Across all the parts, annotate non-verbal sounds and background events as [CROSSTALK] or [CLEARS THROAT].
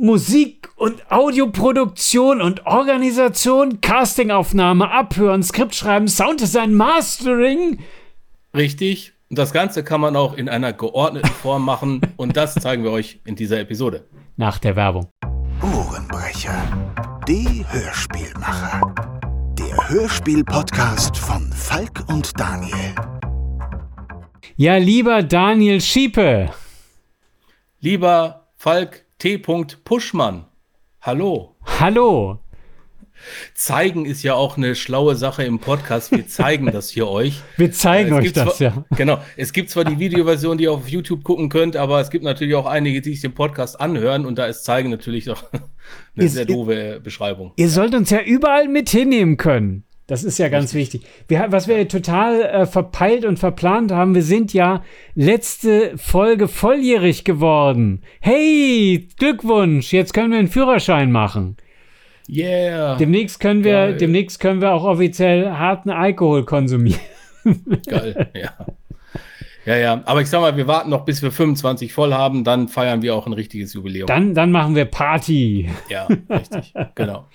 Musik und Audioproduktion und Organisation, Castingaufnahme, Abhören, Skriptschreiben, Sounddesign, Mastering. Richtig. Und das Ganze kann man auch in einer geordneten Form machen und das zeigen wir euch in dieser Episode. Nach der Werbung. Ohrenbrecher. Die Hörspielmacher. Der Hörspiel-Podcast von Falk und Daniel. Ja, lieber Daniel Schiepe. Lieber Falk T. Puschmann. Hallo. Hallo. Zeigen ist ja auch eine schlaue Sache im Podcast. Wir zeigen das hier euch. [LAUGHS] Wir zeigen äh, euch das, zwar, ja. Genau. Es gibt zwar die [LAUGHS] Videoversion, die ihr auf YouTube gucken könnt, aber es gibt natürlich auch einige, die sich den Podcast anhören und da ist Zeigen natürlich doch [LAUGHS] eine ist, sehr doofe Beschreibung. Ihr sollt uns ja überall mit hinnehmen können. Das ist ja ganz Richtig. wichtig. Wir, was wir total äh, verpeilt und verplant haben, wir sind ja letzte Folge volljährig geworden. Hey, Glückwunsch, jetzt können wir einen Führerschein machen. Yeah. Demnächst können wir, Geil. demnächst können wir auch offiziell harten Alkohol konsumieren. Geil, ja. Ja, ja, aber ich sag mal, wir warten noch, bis wir 25 voll haben, dann feiern wir auch ein richtiges Jubiläum. Dann, dann machen wir Party. Ja, [LAUGHS] richtig, genau.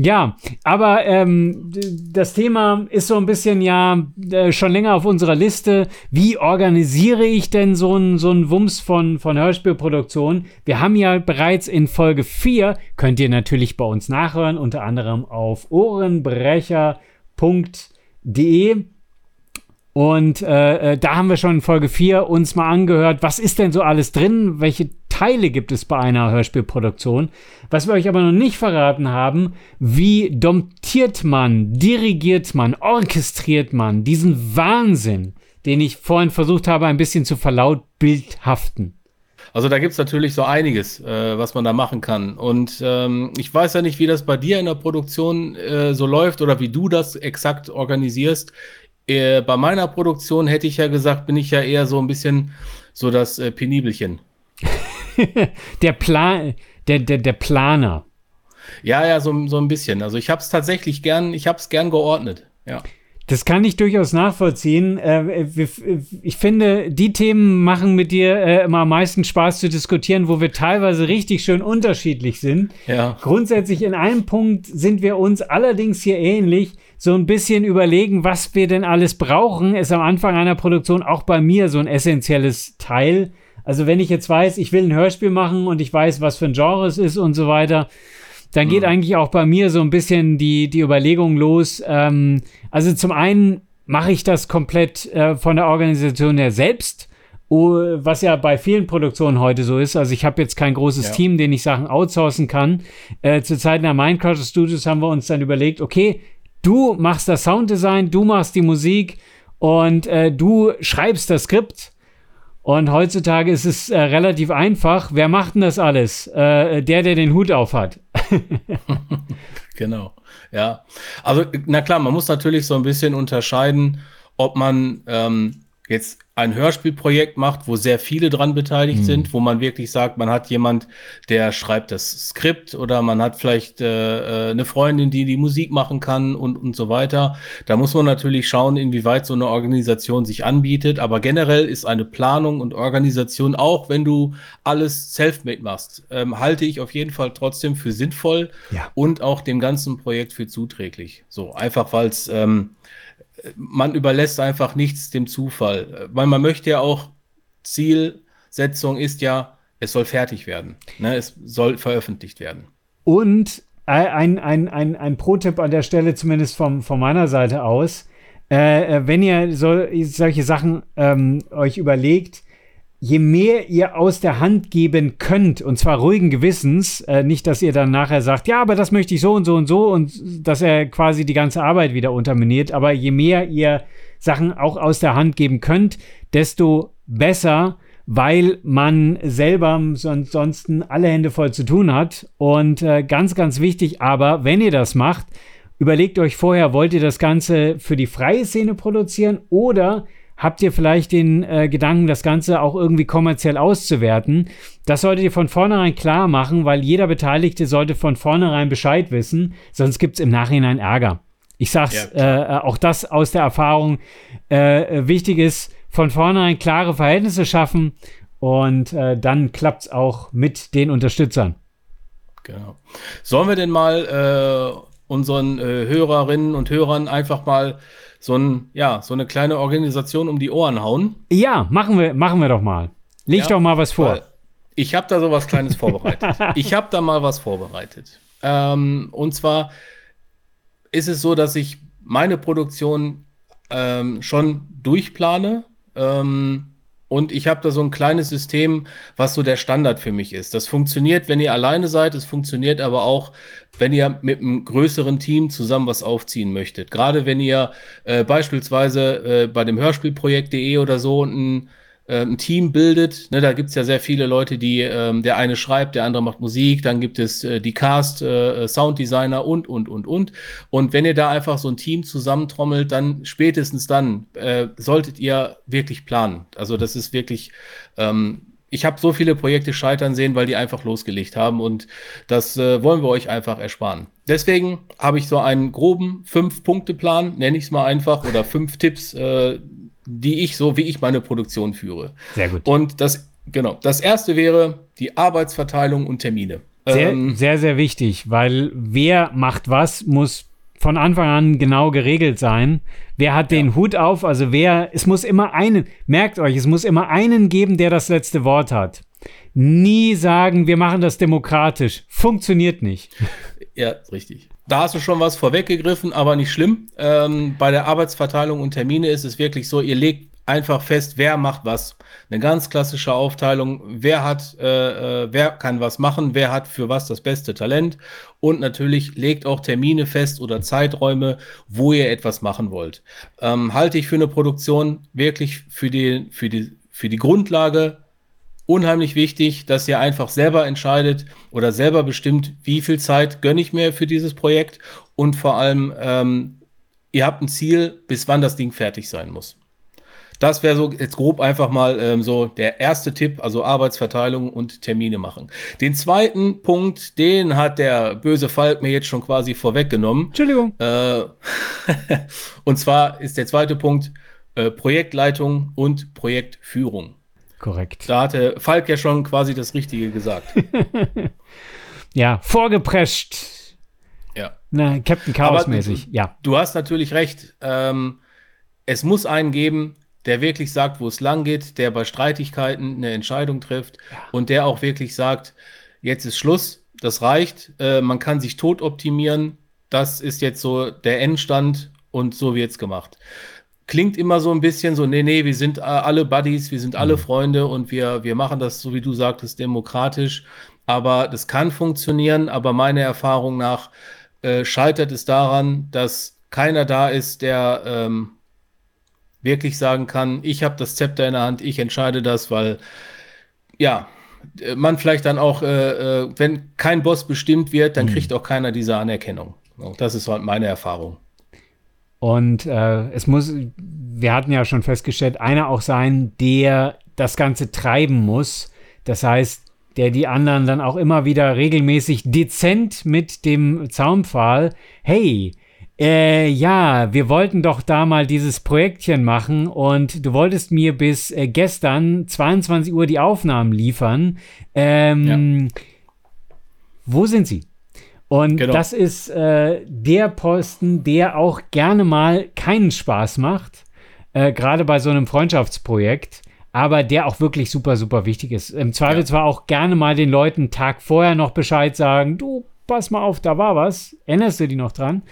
Ja, aber ähm, das Thema ist so ein bisschen ja äh, schon länger auf unserer Liste. Wie organisiere ich denn so einen so Wumms von, von Hörspielproduktion? Wir haben ja bereits in Folge 4, könnt ihr natürlich bei uns nachhören, unter anderem auf ohrenbrecher.de. Und äh, äh, da haben wir schon in Folge 4 uns mal angehört, was ist denn so alles drin? Welche Teile gibt es bei einer Hörspielproduktion? Was wir euch aber noch nicht verraten haben, wie domptiert man, dirigiert man, orchestriert man diesen Wahnsinn, den ich vorhin versucht habe, ein bisschen zu verlautbildhaften? Also da gibt es natürlich so einiges, äh, was man da machen kann. Und ähm, ich weiß ja nicht, wie das bei dir in der Produktion äh, so läuft oder wie du das exakt organisierst. Äh, bei meiner Produktion hätte ich ja gesagt, bin ich ja eher so ein bisschen so das äh, Penibelchen. [LAUGHS] der Plan, der, der, der Planer. Ja, ja, so, so ein bisschen. Also ich habe es tatsächlich gern, ich habe es gern geordnet. Ja. Das kann ich durchaus nachvollziehen. Äh, ich finde, die Themen machen mit dir äh, immer am meisten Spaß zu diskutieren, wo wir teilweise richtig schön unterschiedlich sind. Ja. Grundsätzlich in einem Punkt sind wir uns allerdings hier ähnlich. So ein bisschen überlegen, was wir denn alles brauchen, ist am Anfang einer Produktion auch bei mir so ein essentielles Teil. Also wenn ich jetzt weiß, ich will ein Hörspiel machen und ich weiß, was für ein Genre es ist und so weiter, dann geht mhm. eigentlich auch bei mir so ein bisschen die, die Überlegung los. Ähm, also zum einen mache ich das komplett äh, von der Organisation her selbst, was ja bei vielen Produktionen heute so ist. Also ich habe jetzt kein großes ja. Team, den ich Sachen outsourcen kann. Äh, zu Zeiten der Minecraft Studios haben wir uns dann überlegt, okay, du machst das Sounddesign, du machst die Musik und äh, du schreibst das Skript und heutzutage ist es äh, relativ einfach. Wer macht denn das alles? Äh, der, der den Hut auf hat. [LAUGHS] genau. Ja. Also, na klar, man muss natürlich so ein bisschen unterscheiden, ob man ähm, jetzt ein Hörspielprojekt macht, wo sehr viele dran beteiligt mhm. sind, wo man wirklich sagt, man hat jemand, der schreibt das Skript oder man hat vielleicht äh, äh, eine Freundin, die die Musik machen kann und, und so weiter. Da muss man natürlich schauen, inwieweit so eine Organisation sich anbietet. Aber generell ist eine Planung und Organisation, auch wenn du alles self-made machst, ähm, halte ich auf jeden Fall trotzdem für sinnvoll ja. und auch dem ganzen Projekt für zuträglich. So einfach, weil es ähm, man überlässt einfach nichts dem Zufall. Weil man möchte ja auch, Zielsetzung ist ja, es soll fertig werden. Ne? Es soll veröffentlicht werden. Und ein, ein, ein, ein Pro-Tipp an der Stelle, zumindest vom, von meiner Seite aus, äh, äh wenn ihr so, solche Sachen ähm, euch überlegt, je mehr ihr aus der Hand geben könnt, und zwar ruhigen Gewissens, äh, nicht, dass ihr dann nachher sagt, ja, aber das möchte ich so und so und so und dass er quasi die ganze Arbeit wieder unterminiert, aber je mehr ihr Sachen auch aus der Hand geben könnt, desto besser, weil man selber ansonsten alle Hände voll zu tun hat. Und äh, ganz, ganz wichtig, aber wenn ihr das macht, überlegt euch vorher, wollt ihr das Ganze für die freie Szene produzieren oder habt ihr vielleicht den äh, Gedanken, das Ganze auch irgendwie kommerziell auszuwerten. Das solltet ihr von vornherein klar machen, weil jeder Beteiligte sollte von vornherein Bescheid wissen, sonst gibt es im Nachhinein Ärger. Ich sag's, ja, äh, auch das aus der Erfahrung. Äh, wichtig ist, von vornherein klare Verhältnisse schaffen und äh, dann klappt's auch mit den Unterstützern. Genau. Sollen wir denn mal äh, unseren äh, Hörerinnen und Hörern einfach mal so, ein, ja, so eine kleine Organisation um die Ohren hauen? Ja, machen wir, machen wir doch mal. Leg ja, doch mal was vor. Ich habe da so was Kleines [LAUGHS] vorbereitet. Ich habe da mal was vorbereitet. Ähm, und zwar ist es so, dass ich meine Produktion ähm, schon durchplane. Ähm, und ich habe da so ein kleines System, was so der Standard für mich ist. Das funktioniert, wenn ihr alleine seid. Es funktioniert aber auch, wenn ihr mit einem größeren Team zusammen was aufziehen möchtet. Gerade wenn ihr äh, beispielsweise äh, bei dem Hörspielprojekt.de oder so ein äh, ein Team bildet. Ne, da gibt es ja sehr viele Leute, die ähm, der eine schreibt, der andere macht Musik, dann gibt es äh, die Cast, äh, Sounddesigner und, und, und, und. Und wenn ihr da einfach so ein Team zusammentrommelt, dann spätestens dann äh, solltet ihr wirklich planen. Also das ist wirklich ähm, ich habe so viele Projekte scheitern sehen, weil die einfach losgelegt haben und das äh, wollen wir euch einfach ersparen. Deswegen habe ich so einen groben Fünf-Punkte-Plan, nenne ich es mal einfach, oder fünf Tipps, äh, die ich so, wie ich meine Produktion führe. Sehr gut. Und das, genau, das erste wäre die Arbeitsverteilung und Termine. Sehr, ähm, sehr, sehr wichtig, weil wer macht was, muss von Anfang an genau geregelt sein. Wer hat den ja. Hut auf? Also wer, es muss immer einen, merkt euch, es muss immer einen geben, der das letzte Wort hat. Nie sagen, wir machen das demokratisch. Funktioniert nicht. Ja, richtig. Da hast du schon was vorweggegriffen, aber nicht schlimm. Ähm, bei der Arbeitsverteilung und Termine ist es wirklich so, ihr legt einfach fest, wer macht was. Eine ganz klassische Aufteilung, wer hat, äh, äh, wer kann was machen, wer hat für was das beste Talent und natürlich legt auch Termine fest oder Zeiträume, wo ihr etwas machen wollt. Ähm, halte ich für eine Produktion wirklich für die, für die, für die Grundlage unheimlich wichtig, dass ihr einfach selber entscheidet oder selber bestimmt, wie viel Zeit gönne ich mir für dieses Projekt und vor allem, ähm, ihr habt ein Ziel, bis wann das Ding fertig sein muss. Das wäre so jetzt grob einfach mal ähm, so der erste Tipp, also Arbeitsverteilung und Termine machen. Den zweiten Punkt, den hat der böse Falk mir jetzt schon quasi vorweggenommen. Entschuldigung. Äh, [LAUGHS] und zwar ist der zweite Punkt äh, Projektleitung und Projektführung. Korrekt. Da hatte Falk ja schon quasi das Richtige gesagt. [LAUGHS] ja, vorgeprescht. Ja. Na, Captain Chaos-mäßig, ja. Du hast natürlich recht. Ähm, es muss einen geben, der wirklich sagt, wo es lang geht, der bei Streitigkeiten eine Entscheidung trifft ja. und der auch wirklich sagt, jetzt ist Schluss, das reicht, äh, man kann sich tot optimieren, das ist jetzt so der Endstand und so wird es gemacht klingt immer so ein bisschen so, nee, nee, wir sind alle Buddies, wir sind alle mhm. Freunde und wir, wir machen das, so wie du sagtest, demokratisch. Aber das kann funktionieren, aber meiner Erfahrung nach äh, scheitert es daran, dass keiner da ist, der ähm, wirklich sagen kann, ich habe das Zepter in der Hand, ich entscheide das, weil ja, man vielleicht dann auch, äh, äh, wenn kein Boss bestimmt wird, dann mhm. kriegt auch keiner diese Anerkennung. Das ist halt meine Erfahrung. Und äh, es muss, wir hatten ja schon festgestellt, einer auch sein, der das Ganze treiben muss. Das heißt, der die anderen dann auch immer wieder regelmäßig dezent mit dem Zaunpfahl, hey, äh, ja, wir wollten doch da mal dieses Projektchen machen und du wolltest mir bis äh, gestern 22 Uhr die Aufnahmen liefern. Ähm, ja. Wo sind sie? Und genau. das ist äh, der Posten, der auch gerne mal keinen Spaß macht, äh, gerade bei so einem Freundschaftsprojekt, aber der auch wirklich super, super wichtig ist. Im Zweifel ja. zwar auch gerne mal den Leuten Tag vorher noch Bescheid sagen, du pass mal auf, da war was. Erinnerst du dich noch dran?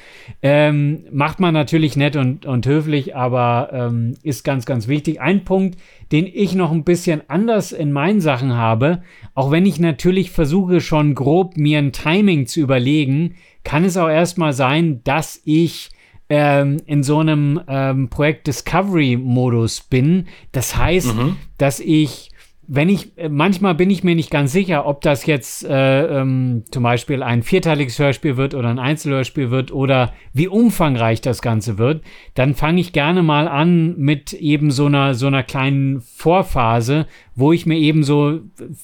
Ähm, macht man natürlich nett und, und höflich, aber ähm, ist ganz, ganz wichtig. Ein Punkt, den ich noch ein bisschen anders in meinen Sachen habe, auch wenn ich natürlich versuche, schon grob mir ein Timing zu überlegen, kann es auch erstmal sein, dass ich ähm, in so einem ähm, Projekt Discovery-Modus bin. Das heißt, mhm. dass ich wenn ich, äh, manchmal bin ich mir nicht ganz sicher, ob das jetzt äh, ähm, zum Beispiel ein vierteiliges Hörspiel wird oder ein Einzelhörspiel wird oder wie umfangreich das Ganze wird, dann fange ich gerne mal an mit eben so einer, so einer kleinen Vorphase, wo ich mir eben so,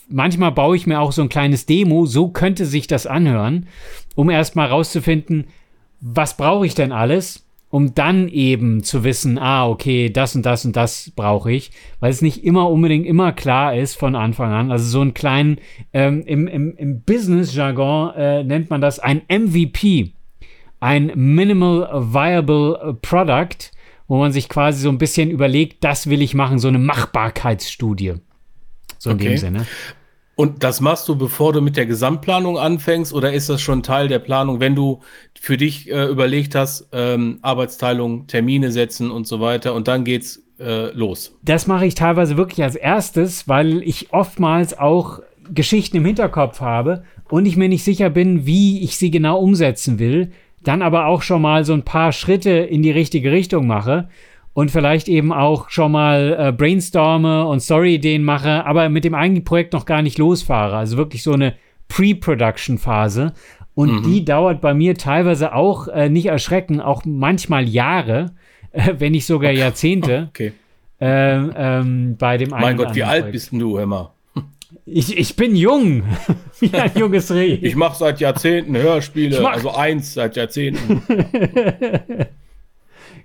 manchmal baue ich mir auch so ein kleines Demo, so könnte sich das anhören, um erstmal rauszufinden, was brauche ich denn alles? Um dann eben zu wissen, ah, okay, das und das und das brauche ich, weil es nicht immer unbedingt immer klar ist von Anfang an. Also so einen kleinen, ähm, im, im, im Business-Jargon äh, nennt man das ein MVP, ein Minimal Viable Product, wo man sich quasi so ein bisschen überlegt, das will ich machen, so eine Machbarkeitsstudie. So in Okay. dem Sinne. Und das machst du, bevor du mit der Gesamtplanung anfängst, oder ist das schon Teil der Planung, wenn du für dich äh, überlegt hast, ähm, Arbeitsteilung, Termine setzen und so weiter, und dann geht's äh, los? Das mache ich teilweise wirklich als erstes, weil ich oftmals auch Geschichten im Hinterkopf habe und ich mir nicht sicher bin, wie ich sie genau umsetzen will. Dann aber auch schon mal so ein paar Schritte in die richtige Richtung mache und vielleicht eben auch schon mal äh, brainstorme und Story-Ideen mache, aber mit dem eigentlichen Projekt noch gar nicht losfahre. Also wirklich so eine Pre-Production-Phase. Und die dauert bei mir teilweise auch, äh, nicht erschrecken, auch manchmal Jahre, [LAUGHS] äh, wenn nicht sogar Jahrzehnte [LAUGHS] Okay. ähm, ähm, bei dem Mein Gott, wie alt bist du, Emma? Ich, ich bin jung. [LAUGHS] Wie ein junges Reh. Ich mache seit Jahrzehnten Hörspiele, also eins seit Jahrzehnten.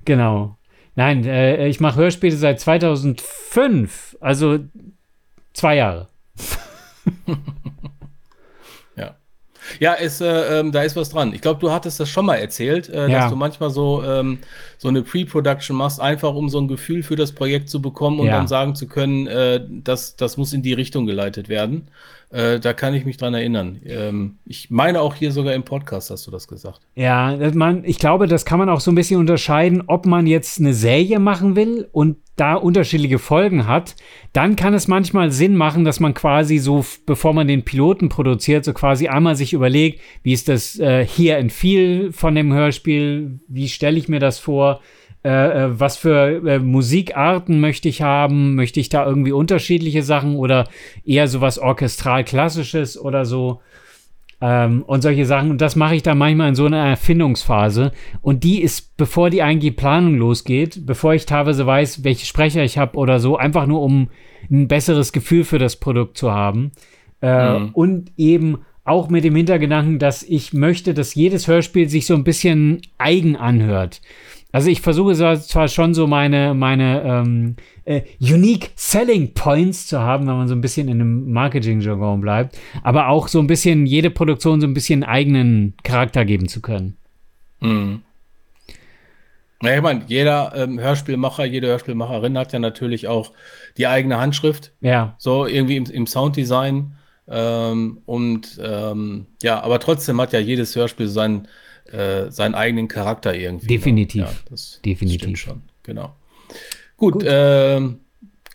genau. Nein, äh, ich mache Hörspiele seit 2005. Also zwei Jahre. [LAUGHS] Ja. Ist, äh, ähm, da ist was dran. Ich glaube, du hattest das schon mal erzählt, äh, Ja. dass du manchmal so, ähm, so eine Pre-Production machst, einfach um so ein Gefühl für das Projekt zu bekommen und Ja. dann sagen zu können, äh, das, das muss in die Richtung geleitet werden. Äh, da kann ich mich dran erinnern. Ähm, ich meine auch hier sogar im Podcast hast du das gesagt. Ja, man, ich glaube, das kann man auch so ein bisschen unterscheiden, ob man jetzt eine Serie machen will und da unterschiedliche Folgen hat, dann kann es manchmal Sinn machen, dass man quasi so, bevor man den Piloten produziert, so quasi einmal sich überlegt, wie ist das äh, hier and feel von dem Hörspiel, wie stelle ich mir das vor, äh, äh, was für äh, Musikarten möchte ich haben, möchte ich da irgendwie unterschiedliche Sachen oder eher sowas orchestral-klassisches oder so. Ähm, und solche Sachen. Und das mache ich dann manchmal in so einer Erfindungsphase. Und die ist, bevor die eigentliche Planung losgeht, bevor ich teilweise weiß, welche Sprecher ich habe oder so, einfach nur um ein besseres Gefühl für das Produkt zu haben. Äh, Mhm. Und eben auch mit dem Hintergedanken, dass ich möchte, dass jedes Hörspiel sich so ein bisschen eigen anhört. Also ich versuche zwar schon so meine, meine ähm, äh, Unique Selling Points zu haben, wenn man so ein bisschen in einem Marketing-Jargon bleibt, aber auch so ein bisschen jede Produktion so ein bisschen eigenen Charakter geben zu können. Mhm. Ja, ich meine, jeder ähm, Hörspielmacher, jede Hörspielmacherin hat ja natürlich auch die eigene Handschrift. Ja, So irgendwie im, im Sounddesign. Ähm, und ähm, ja, aber trotzdem hat ja jedes Hörspiel seinen, äh, seinen eigenen Charakter irgendwie. Definitiv. Ja, das, Definitiv. Stimmt schon, genau. Gut, Gut. ähm, kommen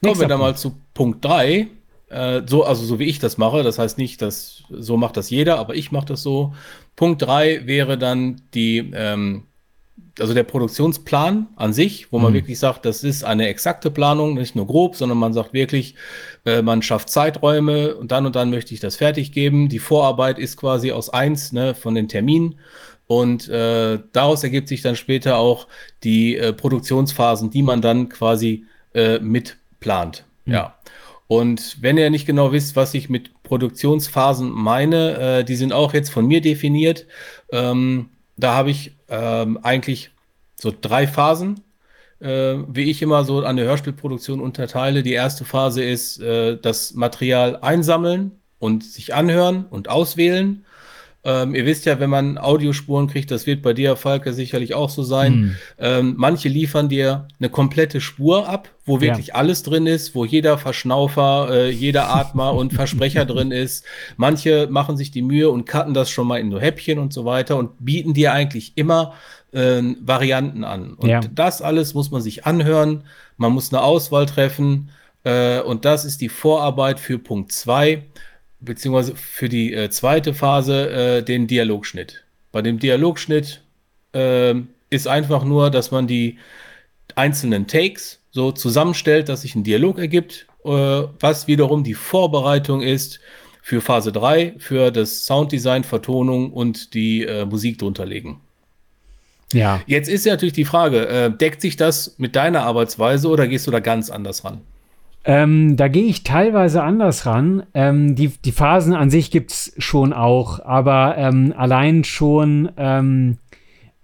Nächster wir dann mal zu Punkt 3. Äh, so, also so wie ich das mache, das heißt nicht, dass so macht das jeder, aber ich mache das so. Punkt 3 wäre dann die, ähm, also der Produktionsplan an sich, wo man Mhm. wirklich sagt, das ist eine exakte Planung, nicht nur grob, sondern man sagt wirklich, äh, man schafft Zeiträume und dann und dann möchte ich das fertig geben. Die Vorarbeit ist quasi aus eins ne, von den Terminen. Und äh, daraus ergibt sich dann später auch die äh, Produktionsphasen, die man dann quasi äh, mitplant. Ja. Und wenn ihr nicht genau wisst, was ich mit Produktionsphasen meine, äh, die sind auch jetzt von mir definiert. Ähm, da habe ich ähm, eigentlich so drei Phasen, äh, wie ich immer so an der Hörspielproduktion unterteile. Die erste Phase ist äh, das Material einsammeln und sich anhören und auswählen. Ähm, ihr wisst ja, wenn man Audiospuren kriegt, das wird bei dir, Falke, sicherlich auch so sein. Hm. Ähm, manche liefern dir eine komplette Spur ab, wo wirklich alles drin ist, wo jeder Verschnaufer, äh, jeder Atmer und Versprecher [LAUGHS] drin ist. Manche machen sich die Mühe und cutten das schon mal in so Häppchen und so weiter und bieten dir eigentlich immer äh, Varianten an. Und Ja. das alles muss man sich anhören. Man muss eine Auswahl treffen. Äh, und das ist die Vorarbeit für Punkt 2 beziehungsweise für die äh, zweite Phase äh, den Dialogschnitt. Bei dem Dialogschnitt ähm, ist einfach nur, dass man die einzelnen Takes so zusammenstellt, dass sich ein Dialog ergibt, äh, was wiederum die Vorbereitung ist für Phase 3, für das Sounddesign, Vertonung und die äh, Musik drunter legen. ja. Jetzt ist ja natürlich die Frage, äh, deckt sich das mit deiner Arbeitsweise oder gehst du da ganz anders ran? Ähm, da gehe ich teilweise anders ran. Ähm, die, die Phasen an sich gibt es schon auch, aber ähm, allein schon ähm,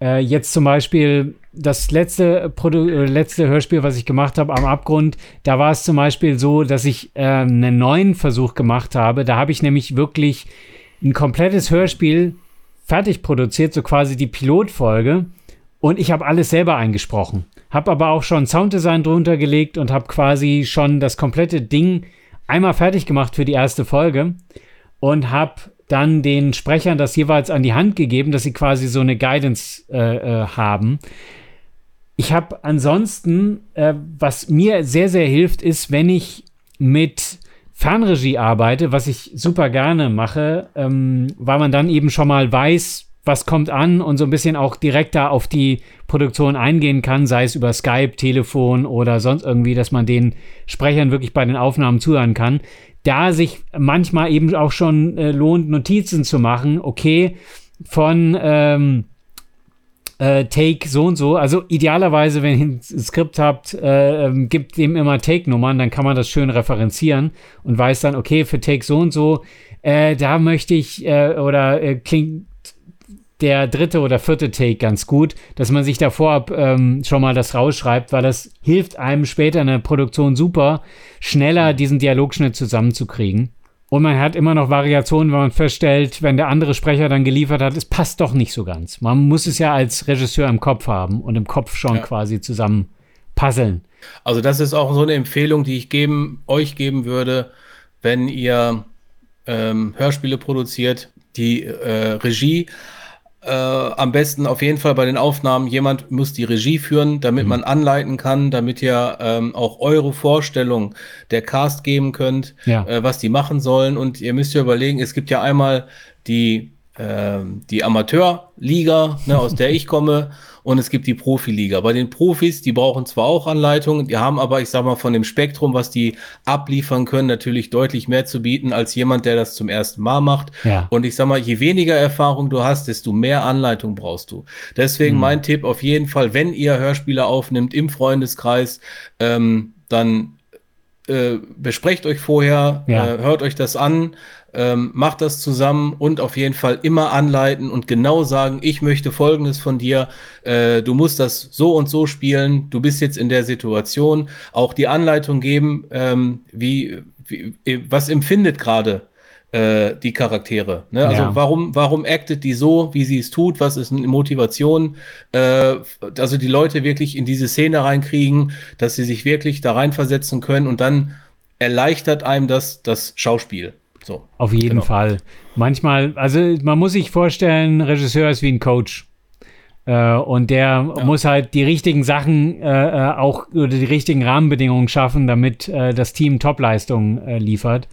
äh, jetzt zum Beispiel das letzte, Produ äh, letzte Hörspiel, was ich gemacht habe, am Abgrund, da war es zum Beispiel so, dass ich äh, einen neuen Versuch gemacht habe. Da habe ich nämlich wirklich ein komplettes Hörspiel fertig produziert, so quasi die Pilotfolge. Und ich habe alles selber eingesprochen. Habe aber auch schon Sounddesign drunter gelegt und habe quasi schon das komplette Ding einmal fertig gemacht für die erste Folge und habe dann den Sprechern das jeweils an die Hand gegeben, dass sie quasi so eine Guidance äh, äh, haben. Ich habe ansonsten, äh, was mir sehr, sehr hilft, ist, wenn ich mit Fernregie arbeite, was ich super gerne mache, ähm, weil man dann eben schon mal weiß, was kommt an und so ein bisschen auch direkt da auf die Produktion eingehen kann, sei es über Skype, Telefon oder sonst irgendwie, dass man den Sprechern wirklich bei den Aufnahmen zuhören kann da sich manchmal eben auch schon äh, lohnt, Notizen zu machen, okay, von ähm, äh, Take so und so. Also idealerweise, wenn ihr ein Skript habt, äh, ähm, gibt dem immer Take-Nummern, dann kann man das schön referenzieren und weiß dann, okay, für Take so und so, äh, da möchte ich äh, oder äh, klingt der dritte oder vierte Take ganz gut, dass man sich davor ähm, schon mal das rausschreibt, weil das hilft einem später in der Produktion super, schneller diesen Dialogschnitt zusammenzukriegen. Und man hat immer noch Variationen, wenn man feststellt, wenn der andere Sprecher dann geliefert hat, es passt doch nicht so ganz. Man muss es ja als Regisseur im Kopf haben und im Kopf schon ja. quasi zusammen puzzeln. Also das ist auch so eine Empfehlung, die ich geben, euch geben würde, wenn ihr ähm, Hörspiele produziert, die äh, Regie äh, am besten auf jeden Fall bei den Aufnahmen, jemand muss die Regie führen, damit mhm. man anleiten kann, damit ihr ähm, auch eure Vorstellung der Cast geben könnt, ja. äh, was die machen sollen. Und ihr müsst ja überlegen, es gibt ja einmal die, die Amateurliga, ne, aus der ich komme, und es gibt die Profiliga. Bei den Profis, die brauchen zwar auch Anleitungen, die haben aber, ich sag mal, von dem Spektrum, was die abliefern können, natürlich deutlich mehr zu bieten als jemand, der das zum ersten Mal macht. Ja. Und ich sag mal, je weniger Erfahrung du hast, desto mehr Anleitung brauchst du. Deswegen mhm. mein Tipp auf jeden Fall, wenn ihr Hörspiele aufnimmt im Freundeskreis, ähm, dann äh, besprecht euch vorher, ja. äh, hört euch das an, ähm, macht das zusammen und auf jeden Fall immer anleiten und genau sagen, ich möchte Folgendes von dir, äh, du musst das so und so spielen, du bist jetzt in der Situation, auch die Anleitung geben, ähm, wie, wie, was empfindet gerade äh, die Charaktere. Ne? Also ja. warum, warum actet die so, wie sie es tut? Was ist eine Motivation? Äh, also die Leute wirklich in diese Szene reinkriegen, dass sie sich wirklich da reinversetzen können und dann erleichtert einem das das Schauspiel. So. Auf jeden genau. Fall. Manchmal, also man muss sich vorstellen, Regisseur ist wie ein Coach. Äh, und der ja. muss halt die richtigen Sachen äh, äh, auch oder die richtigen Rahmenbedingungen schaffen, damit äh, das Team Topleistungen äh, liefert.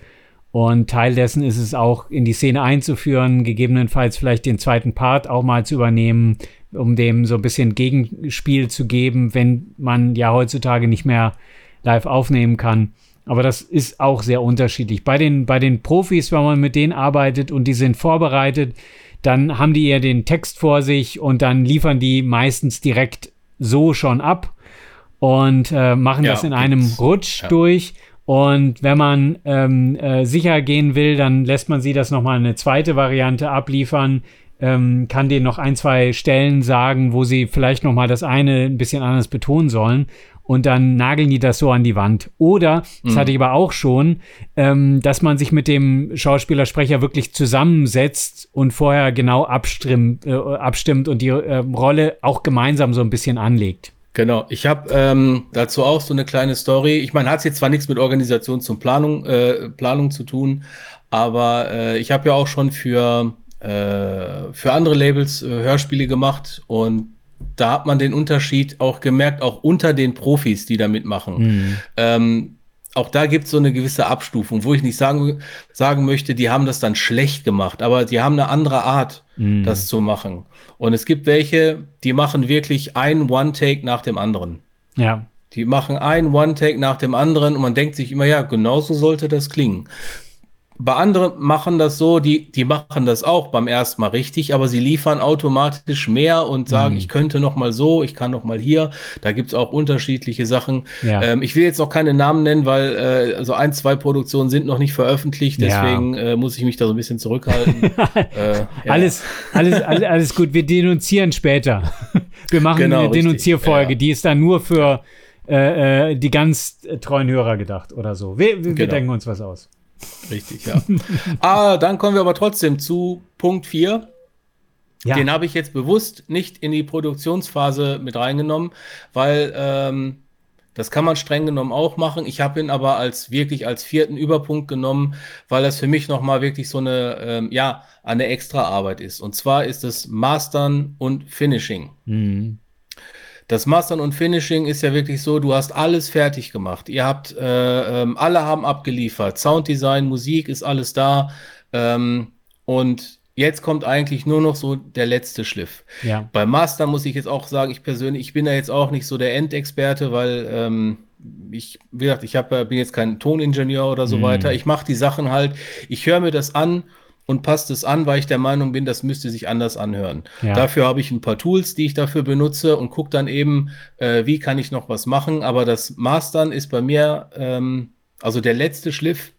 Und Teil dessen ist es auch, in die Szene einzuführen, gegebenenfalls vielleicht den zweiten Part auch mal zu übernehmen, um dem so ein bisschen Gegenspiel zu geben, wenn man ja heutzutage nicht mehr live aufnehmen kann. Aber das ist auch sehr unterschiedlich. Bei den, bei den Profis, wenn man mit denen arbeitet und die sind vorbereitet, dann haben die eher den Text vor sich und dann liefern die meistens direkt so schon ab und äh, machen ja, das in einem Rutsch ja. durch. Und wenn man ähm, äh, sicher gehen will, dann lässt man sie das nochmal eine zweite Variante abliefern, ähm, kann denen noch ein, zwei Stellen sagen, wo sie vielleicht nochmal das eine ein bisschen anders betonen sollen und dann nageln die das so an die Wand. Oder, das mhm. hatte ich aber auch schon, ähm, dass man sich mit dem Schauspielersprecher wirklich zusammensetzt und vorher genau abstimmt, äh, abstimmt und die äh, Rolle auch gemeinsam so ein bisschen anlegt. Genau, ich habe ähm, dazu auch so eine kleine Story. Ich meine, hat jetzt zwar nichts mit Organisation zum Planung, äh, Planung zu tun, aber äh, ich habe ja auch schon für, äh, für andere Labels äh, Hörspiele gemacht und da hat man den Unterschied auch gemerkt, auch unter den Profis, die da mitmachen. Mhm. Ähm, auch da gibt es so eine gewisse Abstufung, wo ich nicht sagen, sagen möchte, die haben das dann schlecht gemacht, aber die haben eine andere Art, mhm. das zu machen. Und es gibt welche, die machen wirklich ein One-Take nach dem anderen. Ja. Die machen ein One-Take nach dem anderen und man denkt sich immer, ja, genauso sollte das klingen. Bei anderen machen das so, die, die machen das auch beim ersten Mal richtig, aber sie liefern automatisch mehr und sagen, mhm. ich könnte noch mal so, ich kann noch mal hier. Da gibt's auch unterschiedliche Sachen. Ja. Ähm, ich will jetzt noch keine Namen nennen, weil äh, so also ein, zwei Produktionen sind noch nicht veröffentlicht, deswegen ja. äh, muss ich mich da so ein bisschen zurückhalten. [LAUGHS] äh, ja. alles, alles, alles, alles gut, wir denunzieren später. Wir machen genau, eine Denunzierfolge, die ist dann nur für äh, äh, die ganz treuen Hörer gedacht oder so. Wir, wir genau. denken uns was aus. Richtig, ja. [LAUGHS] ah, dann kommen wir aber trotzdem zu Punkt 4. Ja. Den habe ich jetzt bewusst nicht in die Produktionsphase mit reingenommen, weil ähm, das kann man streng genommen auch machen. Ich habe ihn aber als wirklich als vierten Überpunkt genommen, weil das für mich nochmal wirklich so eine, ähm, ja, eine extra Arbeit ist. Und zwar ist es Mastern und Finishing. Mhm. Das Mastern und Finishing ist ja wirklich so, du hast alles fertig gemacht. Ihr habt, äh, ähm, alle haben abgeliefert. Sounddesign, Musik ist alles da. Ähm, und jetzt kommt eigentlich nur noch so der letzte Schliff. Ja. Beim Master muss ich jetzt auch sagen, ich persönlich, ich bin da jetzt auch nicht so der Endexperte, weil ähm, ich, wie gesagt, ich hab, äh, bin jetzt kein Toningenieur oder so mhm. weiter. Ich mache die Sachen halt, ich höre mir das an und passt es an, weil ich der Meinung bin, das müsste sich anders anhören. Ja. Dafür habe ich ein paar Tools, die ich dafür benutze und gucke dann eben, äh, wie kann ich noch was machen. Aber das Mastern ist bei mir, ähm, also der letzte Schliff,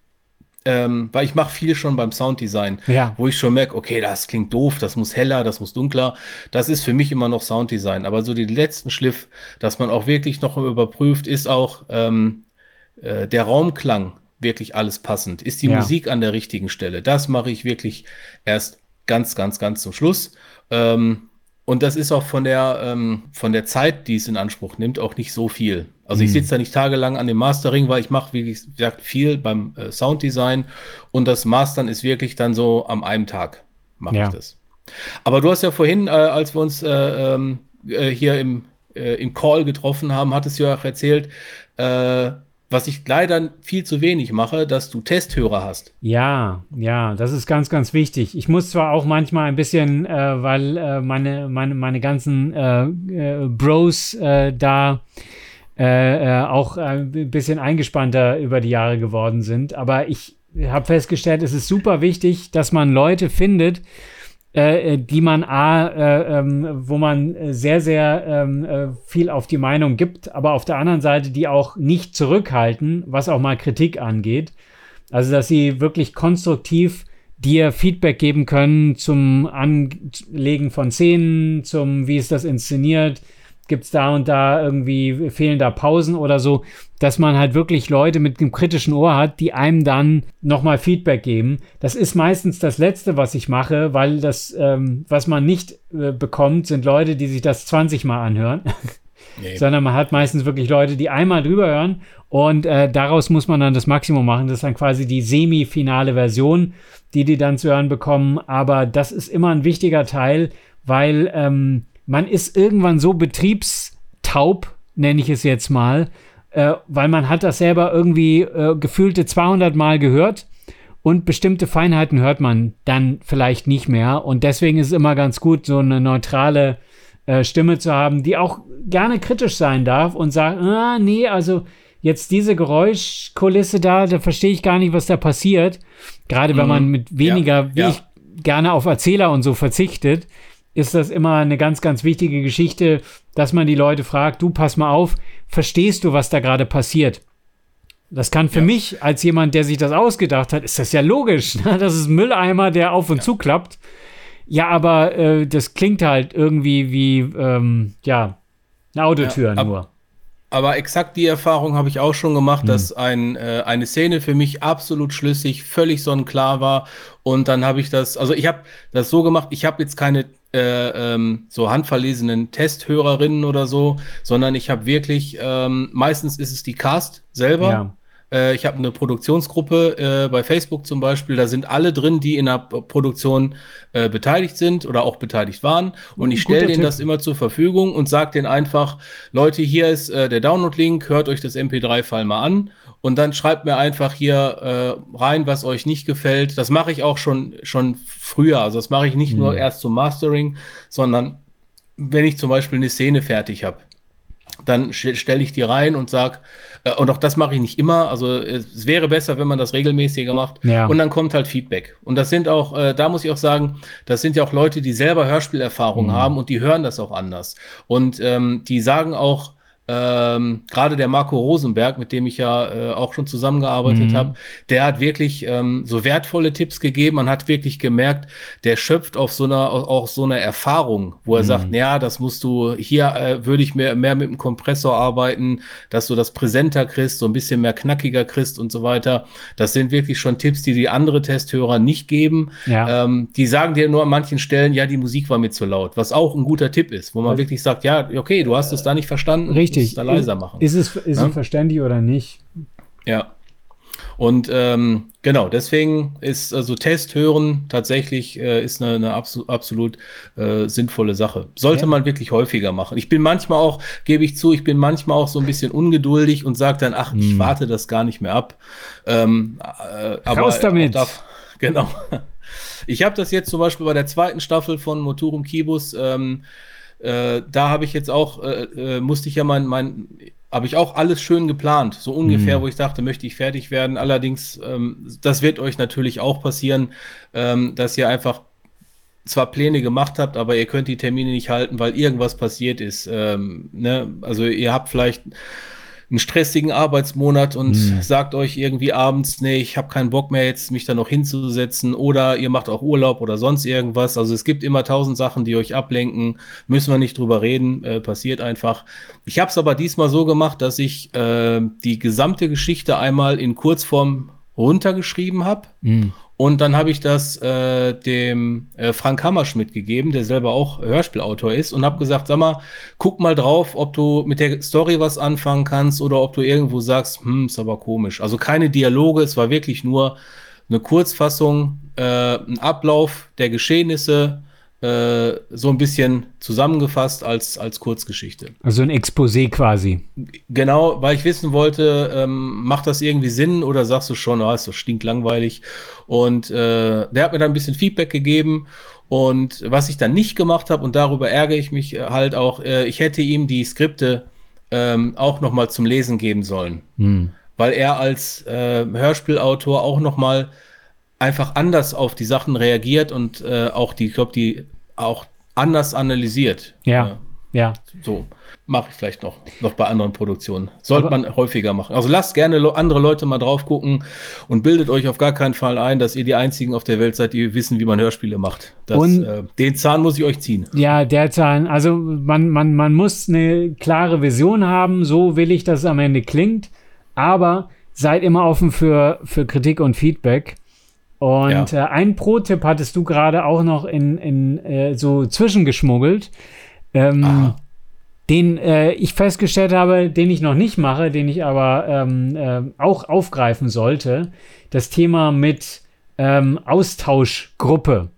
ähm, weil ich mache viel schon beim Sounddesign, ja. wo ich schon merke, okay, das klingt doof, das muss heller, das muss dunkler. Das ist für mich immer noch Sounddesign. Aber so den letzten Schliff, dass man auch wirklich noch überprüft, ist auch ähm, äh, der Raumklang wirklich alles passend? Ist die ja. Musik an der richtigen Stelle? Das mache ich wirklich erst ganz, ganz, ganz zum Schluss. Ähm, und das ist auch von der, ähm, von der Zeit, die es in Anspruch nimmt, auch nicht so viel. Also ich mhm. sitze da nicht tagelang an dem Mastering, weil ich mache, wie gesagt, viel beim äh, Sounddesign und das Mastern ist wirklich dann so am einem Tag mache ja. ich das. Aber du hast ja vorhin, äh, als wir uns äh, ähm, äh, hier im, äh, im Call getroffen haben, hattest du ja auch erzählt, äh, was ich leider viel zu wenig mache, dass du Testhörer hast. Ja, ja, das ist ganz, ganz wichtig. Ich muss zwar auch manchmal ein bisschen, äh, weil äh, meine, meine, meine ganzen äh, äh Bros äh, da äh, auch ein bisschen eingespannter über die Jahre geworden sind, aber ich habe festgestellt, es ist super wichtig, dass man Leute findet, äh, äh, die man A, äh, ähm, wo man sehr, sehr ähm, äh, viel auf die Meinung gibt, aber auf der anderen Seite, die auch nicht zurückhalten, was auch mal Kritik angeht. Also, dass sie wirklich konstruktiv dir Feedback geben können zum Anlegen von Szenen, zum, wie ist das inszeniert, gibt es da und da irgendwie fehlen da Pausen oder so, dass man halt wirklich Leute mit einem kritischen Ohr hat, die einem dann nochmal Feedback geben. Das ist meistens das Letzte, was ich mache, weil das, ähm, was man nicht äh, bekommt, sind Leute, die sich das 20 Mal anhören. [LAUGHS] Nee. Sondern man hat meistens wirklich Leute, die einmal drüber hören und äh, daraus muss man dann das Maximum machen. Das ist dann quasi die semi-finale Version, die die dann zu hören bekommen. Aber das ist immer ein wichtiger Teil, weil ähm, man ist irgendwann so betriebstaub, nenne ich es jetzt mal, äh, weil man hat das selber irgendwie äh, gefühlte 200 Mal gehört und bestimmte Feinheiten hört man dann vielleicht nicht mehr und deswegen ist es immer ganz gut, so eine neutrale äh, Stimme zu haben, die auch gerne kritisch sein darf und sagt, ah, nee, also jetzt diese Geräuschkulisse da, da verstehe ich gar nicht, was da passiert. Gerade wenn mhm. man mit weniger, ja, wie ja. ich gerne auf Erzähler und so verzichtet, ist das immer eine ganz, ganz wichtige Geschichte, dass man die Leute fragt, du pass mal auf, verstehst du, was da gerade passiert? Das kann für ja. mich, als jemand, der sich das ausgedacht hat, ist das ja logisch. Ne? Das ist ein Mülleimer, der auf und ja. zu klappt. Ja, aber äh, das klingt halt irgendwie wie, ähm, ja, eine Autotür ja, nur. Aber exakt die Erfahrung habe ich auch schon gemacht, mhm. dass ein, äh, eine Szene für mich absolut schlüssig, völlig sonnenklar war. Und dann habe ich das, also ich habe das so gemacht, ich habe jetzt keine äh, ähm, so handverlesenen Testhörerinnen oder so, sondern ich habe wirklich, ähm, meistens ist es die Cast selber. Ja. Äh, ich habe eine Produktionsgruppe äh, bei Facebook zum Beispiel, da sind alle drin, die in der Produktion äh, beteiligt sind oder auch beteiligt waren. Und ich stelle denen das immer zur Verfügung und sage denen einfach, Leute, hier ist äh, der Download-Link, hört euch das MP3-File mal an und dann schreibt mir einfach hier äh, rein, was euch nicht gefällt. Das mache ich auch schon, schon früher. Also das mache ich nicht mhm. nur erst zum Mastering, sondern wenn ich zum Beispiel eine Szene fertig habe dann stelle ich die rein und sage, äh, und auch das mache ich nicht immer. Also es wäre besser, wenn man das regelmäßiger macht. Ja. Und dann kommt halt Feedback. Und das sind auch, äh, da muss ich auch sagen, das sind ja auch Leute, die selber Hörspielerfahrung mhm. haben und die hören das auch anders. Und ähm, die sagen auch, ähm, gerade der Marco Rosenberg, mit dem ich ja äh, auch schon zusammengearbeitet mhm. habe, der hat wirklich ähm, so wertvolle Tipps gegeben. Man hat wirklich gemerkt, der schöpft auf so einer auch so einer Erfahrung, wo er mhm. sagt, ja, das musst du hier äh, würde ich mehr mehr mit dem Kompressor arbeiten, dass du das präsenter kriegst, so ein bisschen mehr knackiger kriegst und so weiter. Das sind wirklich schon Tipps, die die andere Testhörer nicht geben. Ja. Ähm, die sagen dir nur an manchen Stellen, ja, die Musik war mir zu laut, was auch ein guter Tipp ist, wo man was? wirklich sagt, ja, okay, du hast es da nicht verstanden. Richtig richtig. Da leiser machen. Ist es, ist ja? es verständlich oder nicht? Ja. Und ähm, genau, deswegen ist also Test hören tatsächlich äh, ist eine, eine abso absolut äh, sinnvolle Sache. Sollte ja. man wirklich häufiger machen. Ich bin manchmal auch, gebe ich zu, ich bin manchmal auch so ein bisschen ungeduldig und sage dann, ach, hm. ich warte das gar nicht mehr ab. Ähm, äh, aber Raus damit. Darf, genau. Ich habe das jetzt zum Beispiel bei der zweiten Staffel von Motorum Kibus ähm, äh, da habe ich jetzt auch, äh, äh, musste ich ja mein, mein habe ich auch alles schön geplant, so ungefähr, mhm. wo ich dachte, möchte ich fertig werden. Allerdings, ähm, das wird euch natürlich auch passieren, ähm, dass ihr einfach zwar Pläne gemacht habt, aber ihr könnt die Termine nicht halten, weil irgendwas passiert ist. Ähm, ne? Also ihr habt vielleicht einen stressigen Arbeitsmonat und mhm. sagt euch irgendwie abends, nee, ich habe keinen Bock mehr jetzt, mich da noch hinzusetzen oder ihr macht auch Urlaub oder sonst irgendwas. Also es gibt immer tausend Sachen, die euch ablenken. Müssen wir nicht drüber reden, äh, passiert einfach. Ich habe es aber diesmal so gemacht, dass ich äh, die gesamte Geschichte einmal in Kurzform runtergeschrieben habe. Mhm. Und dann habe ich das äh, dem äh, Frank Hammerschmidt gegeben, der selber auch Hörspielautor ist, und habe gesagt, sag mal, guck mal drauf, ob du mit der Story was anfangen kannst oder ob du irgendwo sagst, hm, ist aber komisch. Also keine Dialoge, es war wirklich nur eine Kurzfassung, äh, ein Ablauf der Geschehnisse, äh, so ein bisschen zusammengefasst als, als Kurzgeschichte. Also ein Exposé quasi. Genau, weil ich wissen wollte, ähm, macht das irgendwie Sinn oder sagst du schon, ah, ist doch stinklangweilig. Und äh, der hat mir dann ein bisschen Feedback gegeben. Und was ich dann nicht gemacht habe, und darüber ärgere ich mich halt auch, äh, ich hätte ihm die Skripte ähm, auch noch mal zum Lesen geben sollen. Hm. Weil er als äh, Hörspielautor auch noch mal einfach anders auf die Sachen reagiert und äh, auch die, ich glaube, die auch anders analysiert. Ja. Äh, ja. So mache ich vielleicht noch, noch bei anderen Produktionen. Sollte Aber man häufiger machen. Also lasst gerne lo andere Leute mal drauf gucken und bildet euch auf gar keinen Fall ein, dass ihr die einzigen auf der Welt seid, die wissen, wie man Hörspiele macht. Das, und, äh, den Zahn muss ich euch ziehen. Ja, der Zahn. Also man, man, man muss eine klare Vision haben, so will ich, dass es am Ende klingt. Aber seid immer offen für, für Kritik und Feedback. Und ja. äh, ein Pro-Tipp hattest du gerade auch noch in, in äh, so zwischengeschmuggelt, ähm, den äh, ich festgestellt habe, den ich noch nicht mache, den ich aber ähm, äh, auch aufgreifen sollte. Das Thema mit ähm, Austauschgruppe.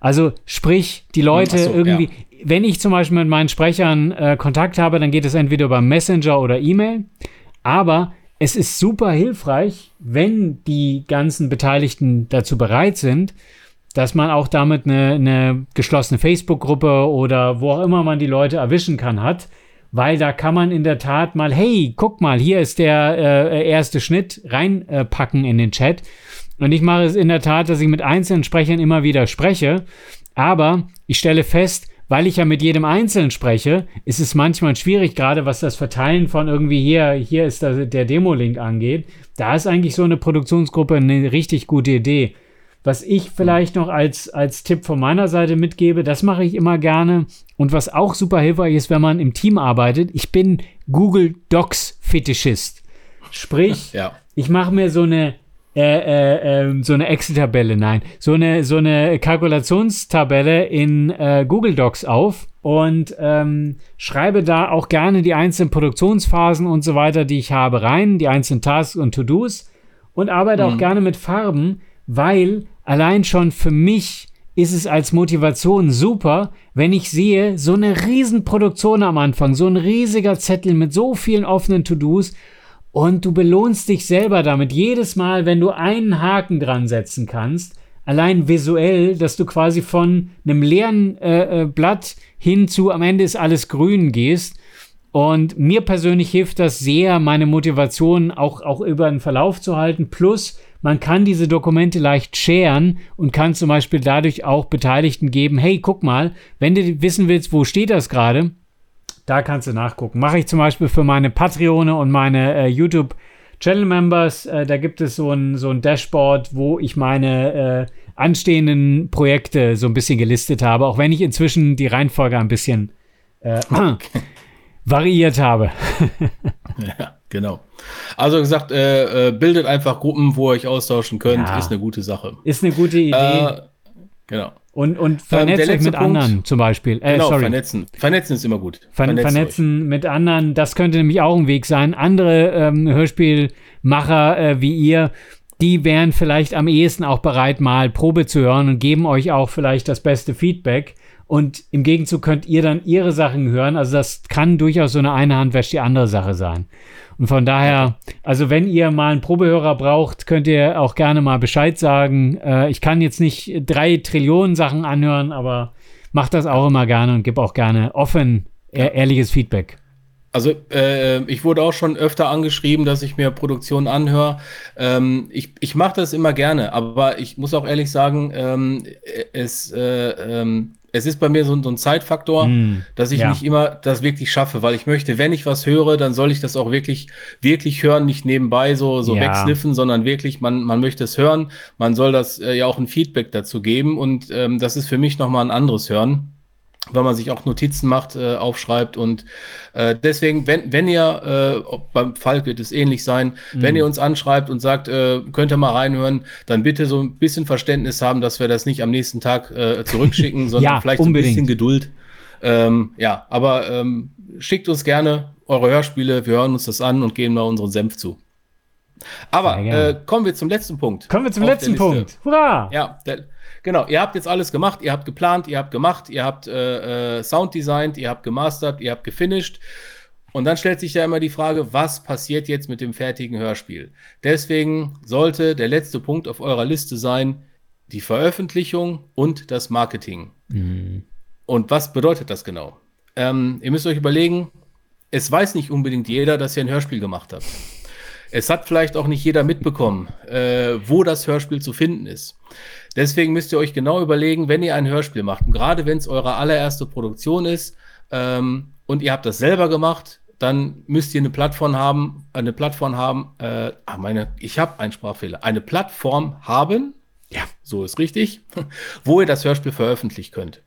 Also sprich, die Leute so, irgendwie, ja. wenn ich zum Beispiel mit meinen Sprechern äh, Kontakt habe, dann geht es entweder über Messenger oder E-Mail. Aber es ist super hilfreich, wenn die ganzen Beteiligten dazu bereit sind, dass man auch damit eine, eine geschlossene Facebook-Gruppe oder wo auch immer man die Leute erwischen kann hat, weil da kann man in der Tat mal, hey, guck mal, hier ist der äh, erste Schnitt reinpacken äh, in den Chat. Und ich mache es in der Tat, dass ich mit einzelnen Sprechern immer wieder spreche, aber ich stelle fest, weil ich ja mit jedem Einzelnen spreche, ist es manchmal schwierig, gerade was das Verteilen von irgendwie hier, hier ist der Demo-Link angeht. Da ist eigentlich so eine Produktionsgruppe eine richtig gute Idee. Was ich vielleicht noch als, als Tipp von meiner Seite mitgebe, das mache ich immer gerne. Und was auch super hilfreich ist, wenn man im Team arbeitet, ich bin Google Docs Fetischist. Sprich, ja. ich mache mir so eine äh, äh, ähm, so eine Excel-Tabelle, nein, so eine, so eine Kalkulationstabelle in äh, Google Docs auf und ähm, schreibe da auch gerne die einzelnen Produktionsphasen und so weiter, die ich habe, rein, die einzelnen Tasks und To-Dos und arbeite mhm. auch gerne mit Farben, weil allein schon für mich ist es als Motivation super, wenn ich sehe, so eine Riesenproduktion am Anfang, so ein riesiger Zettel mit so vielen offenen To-Dos und du belohnst dich selber damit jedes Mal, wenn du einen Haken dran setzen kannst, allein visuell, dass du quasi von einem leeren äh, äh, Blatt hin zu am Ende ist alles grün gehst. Und mir persönlich hilft das sehr, meine Motivation auch, auch über den Verlauf zu halten. Plus, man kann diese Dokumente leicht sharen und kann zum Beispiel dadurch auch Beteiligten geben, hey, guck mal, wenn du wissen willst, wo steht das gerade, da kannst du nachgucken. Mache ich zum Beispiel für meine Patreone und meine äh, YouTube Channel Members. Äh, da gibt es so ein, so ein Dashboard, wo ich meine äh, anstehenden Projekte so ein bisschen gelistet habe, auch wenn ich inzwischen die Reihenfolge ein bisschen äh, [CLEARS THROAT] variiert habe. [LAUGHS] ja, genau. Also gesagt, äh, äh, bildet einfach Gruppen, wo ihr euch austauschen könnt, Ja. ist eine gute Sache. Ist eine gute Idee. Genau. Und und ähm, vernetzt der euch mit Punkt- anderen zum Beispiel. Äh, genau, sorry. vernetzen. Vernetzen ist immer gut. Ver vernetzen mit anderen, das könnte nämlich auch ein Weg sein. Andere ähm, Hörspielmacher äh, wie ihr, die wären vielleicht am ehesten auch bereit, mal Probe zu hören und geben euch auch vielleicht das beste Feedback. Und im Gegenzug könnt ihr dann ihre Sachen hören. Also das kann durchaus so eine eine Hand wäscht die andere Sache sein. Und von daher, also wenn ihr mal einen Probehörer braucht, könnt ihr auch gerne mal Bescheid sagen. Äh, ich kann jetzt nicht drei Trillionen Sachen anhören, aber macht das auch immer gerne und gib auch gerne offen ehr- ehrliches Feedback. Also äh, ich wurde auch schon öfter angeschrieben, dass ich mir Produktionen anhöre. Ähm, ich ich mache das immer gerne, aber ich muss auch ehrlich sagen, ähm, es, äh, ähm, es ist bei mir so, ein- so ein Zeitfaktor, Hm, dass ich ja. nicht immer das wirklich schaffe, weil ich möchte, wenn ich was höre, dann soll ich das auch wirklich, wirklich hören, nicht nebenbei so, so Ja. wegsniffen, sondern wirklich, man, man möchte es hören, man soll das äh, ja auch ein Feedback dazu geben und ähm, das ist für mich nochmal ein anderes Hören weil man sich auch Notizen macht, äh, aufschreibt und äh, deswegen, wenn, wenn ihr, äh, beim Falk wird es ähnlich sein, Mhm. wenn ihr uns anschreibt und sagt, äh, könnt ihr mal reinhören, dann bitte so ein bisschen Verständnis haben, dass wir das nicht am nächsten Tag äh, zurückschicken, [LAUGHS] sondern Ja, vielleicht so ein unbedingt. bisschen Geduld. Ähm, ja, aber ähm, schickt uns gerne eure Hörspiele, wir hören uns das an und geben da unseren Senf zu. Aber äh, kommen wir zum letzten Punkt. Kommen wir zum letzten. Punkt. Hurra! Ja, der, genau. Ihr habt jetzt alles gemacht, ihr habt geplant, ihr habt gemacht, ihr habt äh, äh, Sound designt, ihr habt gemastert, ihr habt gefinished. Und dann stellt sich ja immer die Frage, was passiert jetzt mit dem fertigen Hörspiel? Deswegen sollte der letzte Punkt auf eurer Liste sein, die Veröffentlichung und das Marketing. Und was bedeutet das genau? Ähm, ihr müsst euch überlegen, es weiß nicht unbedingt jeder, dass ihr ein Hörspiel gemacht habt. Es hat vielleicht auch nicht jeder mitbekommen, äh, wo das Hörspiel zu finden ist. Deswegen müsst ihr euch genau überlegen, wenn ihr ein Hörspiel macht, und gerade wenn es eure allererste Produktion ist ähm, und ihr habt das selber gemacht, dann müsst ihr eine Plattform haben, eine Plattform haben, äh, ah, meine, ich habe einen Sprachfehler, eine Plattform haben, ja, so ist richtig, [LAUGHS] wo ihr das Hörspiel veröffentlichen könnt.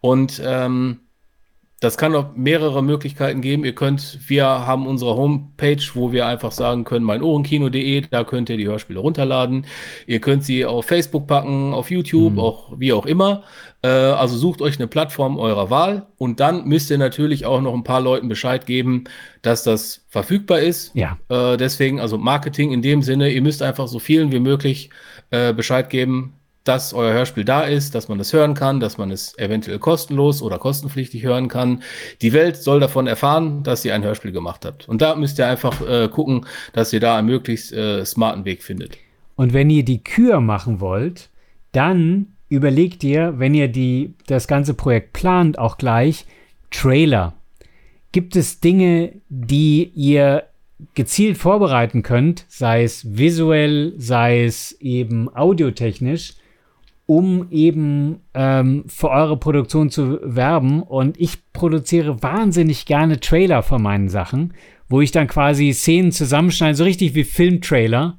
Und ähm, das kann auch mehrere Möglichkeiten geben. Ihr könnt, wir haben unsere Homepage, wo wir einfach sagen können, meinohrenkino.de, da könnt ihr die Hörspiele runterladen. Ihr könnt sie auf Facebook packen, auf YouTube, auch wie auch immer. Äh, also sucht euch eine Plattform eurer Wahl und dann müsst ihr natürlich auch noch ein paar Leuten Bescheid geben, dass das verfügbar ist. Ja. Äh, deswegen, also Marketing in dem Sinne, ihr müsst einfach so vielen wie möglich äh, Bescheid geben, dass euer Hörspiel da ist, dass man es hören kann, dass man es eventuell kostenlos oder kostenpflichtig hören kann. Die Welt soll davon erfahren, dass ihr ein Hörspiel gemacht habt. Und da müsst ihr einfach äh, gucken, dass ihr da einen möglichst äh, smarten Weg findet. Und wenn ihr die Kür machen wollt, dann überlegt ihr, wenn ihr die, das ganze Projekt plant, auch gleich Trailer. Gibt es Dinge, die ihr gezielt vorbereiten könnt, sei es visuell, sei es eben audiotechnisch, um eben ähm, für eure Produktion zu werben. Und ich produziere wahnsinnig gerne Trailer von meinen Sachen, wo ich dann quasi Szenen zusammenschneide, so richtig wie Filmtrailer,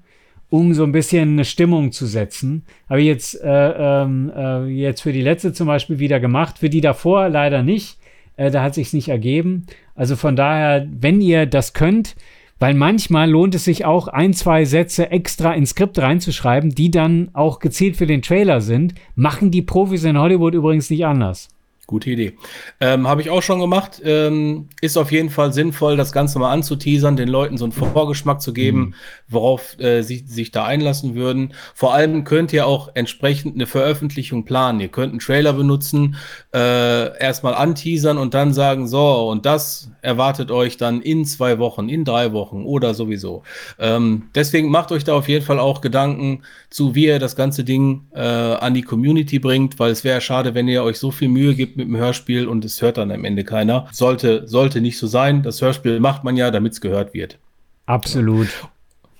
um so ein bisschen eine Stimmung zu setzen. Habe ich jetzt, äh, ähm, äh, jetzt für die letzte zum Beispiel wieder gemacht, für die davor leider nicht. Äh, da hat sich's nicht ergeben. Also von daher, wenn ihr das könnt, weil manchmal lohnt es sich auch, ein, zwei Sätze extra ins Skript reinzuschreiben, die dann auch gezielt für den Trailer sind. Machen die Profis in Hollywood übrigens nicht anders. Gute Idee. Ähm, Habe ich auch schon gemacht. Ähm, ist auf jeden Fall sinnvoll, das Ganze mal anzuteasern, den Leuten so einen Vorgeschmack zu geben, worauf äh, sie sich da einlassen würden. Vor allem könnt ihr auch entsprechend eine Veröffentlichung planen. Ihr könnt einen Trailer benutzen, äh, erstmal anteasern und dann sagen, so, und das erwartet euch dann in zwei Wochen, in drei Wochen oder sowieso. Ähm, deswegen macht euch da auf jeden Fall auch Gedanken zu, wie ihr das ganze Ding äh, an die Community bringt, weil es wäre schade, wenn ihr euch so viel Mühe gibt mit dem Hörspiel und es hört dann am Ende keiner. Sollte, sollte nicht so sein. Das Hörspiel macht man ja, damit es gehört wird. Absolut.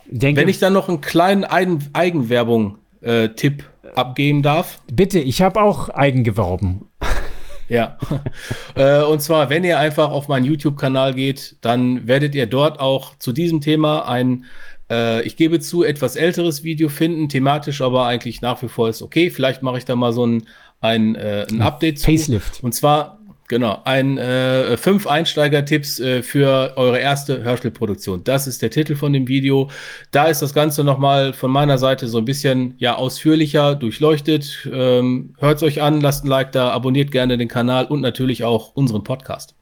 Denke, Wenn ich dann noch einen kleinen Eigenwerbung-Tipp äh, abgeben darf. Bitte, ich habe auch Eigengewerben. [LAUGHS] Ja. äh, und zwar, wenn ihr einfach auf meinen YouTube-Kanal geht, dann werdet ihr dort auch zu diesem Thema ein, äh, ich gebe zu, etwas älteres Video finden, thematisch aber eigentlich nach wie vor ist okay. Vielleicht mache ich da mal so ein, ein, äh, ein Update zu. Facelift. Und zwar Genau, ein äh, fünf Einsteiger-Tipps äh, für eure erste Hörspielproduktion. Das ist der Titel von dem Video. Da ist das Ganze nochmal von meiner Seite so ein bisschen ja ausführlicher durchleuchtet. Ähm, Hört es euch an, lasst ein Like da, abonniert gerne den Kanal und natürlich auch unseren Podcast.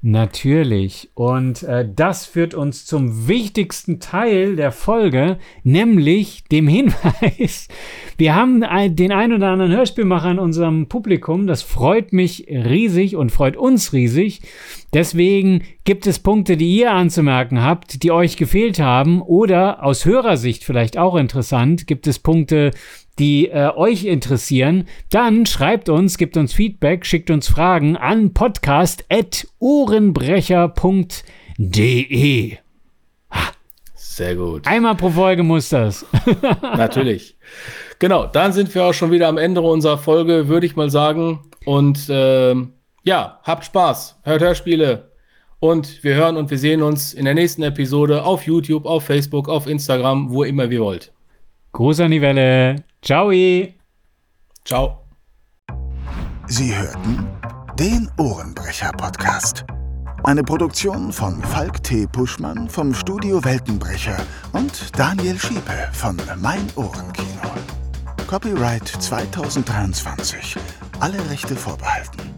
Natürlich. Und äh, das führt uns zum wichtigsten Teil der Folge, nämlich dem Hinweis. Wir haben den ein oder anderen Hörspielmacher in unserem Publikum. Das freut mich riesig und freut uns riesig. Deswegen gibt es Punkte, die ihr anzumerken habt, die euch gefehlt haben. Oder aus Hörersicht vielleicht auch interessant, gibt es Punkte, die äh, euch interessieren, dann schreibt uns, gibt uns Feedback, schickt uns Fragen an podcast.ohrenbrecher.de. Sehr gut. Einmal pro Folge muss das. [LAUGHS] Natürlich. Genau, dann sind wir auch schon wieder am Ende unserer Folge, würde ich mal sagen. Und äh, ja, habt Spaß, hört Hörspiele. Und wir hören und wir sehen uns in der nächsten Episode auf YouTube, auf Facebook, auf Instagram, wo immer ihr wollt. Gruß an die Welle. Ciao. Ciao. Sie hörten den Ohrenbrecher-Podcast. Eine Produktion von Falk T. Puschmann vom Studio Weltenbrecher und Daniel Schiepe von Mein Ohrenkino. Copyright 2023. Alle Rechte vorbehalten.